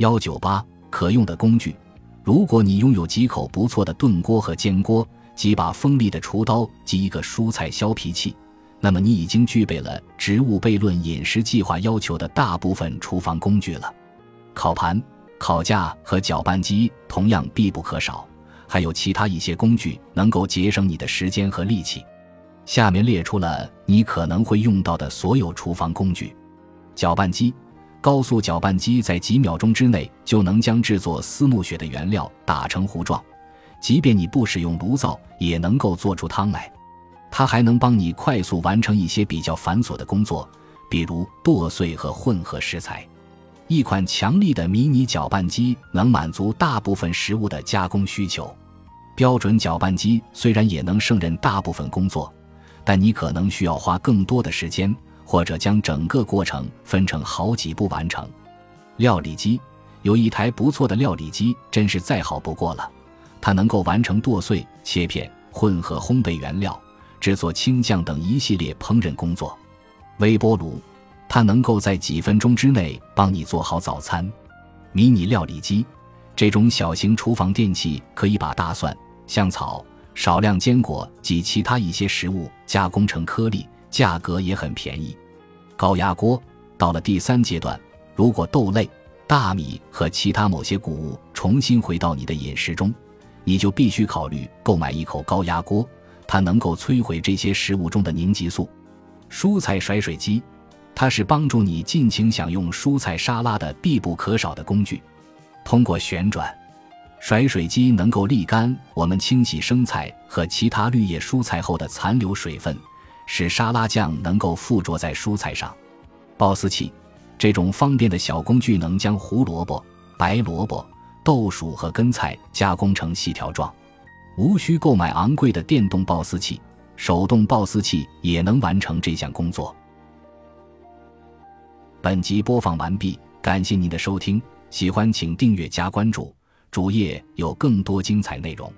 幺九八可用的工具，如果你拥有几口不错的炖锅和煎锅，几把锋利的厨刀及一个蔬菜削皮器，那么你已经具备了植物悖论饮食计划要求的大部分厨房工具了。烤盘、烤架和搅拌机同样必不可少，还有其他一些工具能够节省你的时间和力气。下面列出了你可能会用到的所有厨房工具：搅拌机，高速搅拌机在几秒钟之内就能将制作丝木雪的原料打成糊状，即便你不使用炉灶，也能够做出汤来。它还能帮你快速完成一些比较繁琐的工作，比如剁碎和混合食材。一款强力的迷你搅拌机能满足大部分食物的加工需求。标准搅拌机虽然也能胜任大部分工作，但你可能需要花更多的时间，或者将整个过程分成好几步完成。料理机有一台不错的料理机，真是再好不过了。它能够完成剁碎、切片、混合烘焙原料、制作青酱等一系列烹饪工作。微波炉。它能够在几分钟之内帮你做好早餐。迷你料理机，这种小型厨房电器可以把大蒜、香草、少量坚果及其他一些食物加工成颗粒，价格也很便宜。高压锅到了第三阶段，如果豆类、大米和其他某些谷物重新回到你的饮食中，你就必须考虑购买一口高压锅，它能够摧毁这些食物中的凝集素。蔬菜甩水机。它是帮助你尽情享用蔬菜沙拉的必不可少的工具。通过旋转，甩水机能够沥干我们清洗生菜和其他绿叶蔬菜后的残留水分，使沙拉酱能够附着在蔬菜上。刨丝器，这种方便的小工具能将胡萝卜、白萝卜、豆薯和根菜加工成细条状，无需购买昂贵的电动刨丝器，手动刨丝器也能完成这项工作。本集播放完毕，感谢您的收听，喜欢请订阅加关注，主页有更多精彩内容。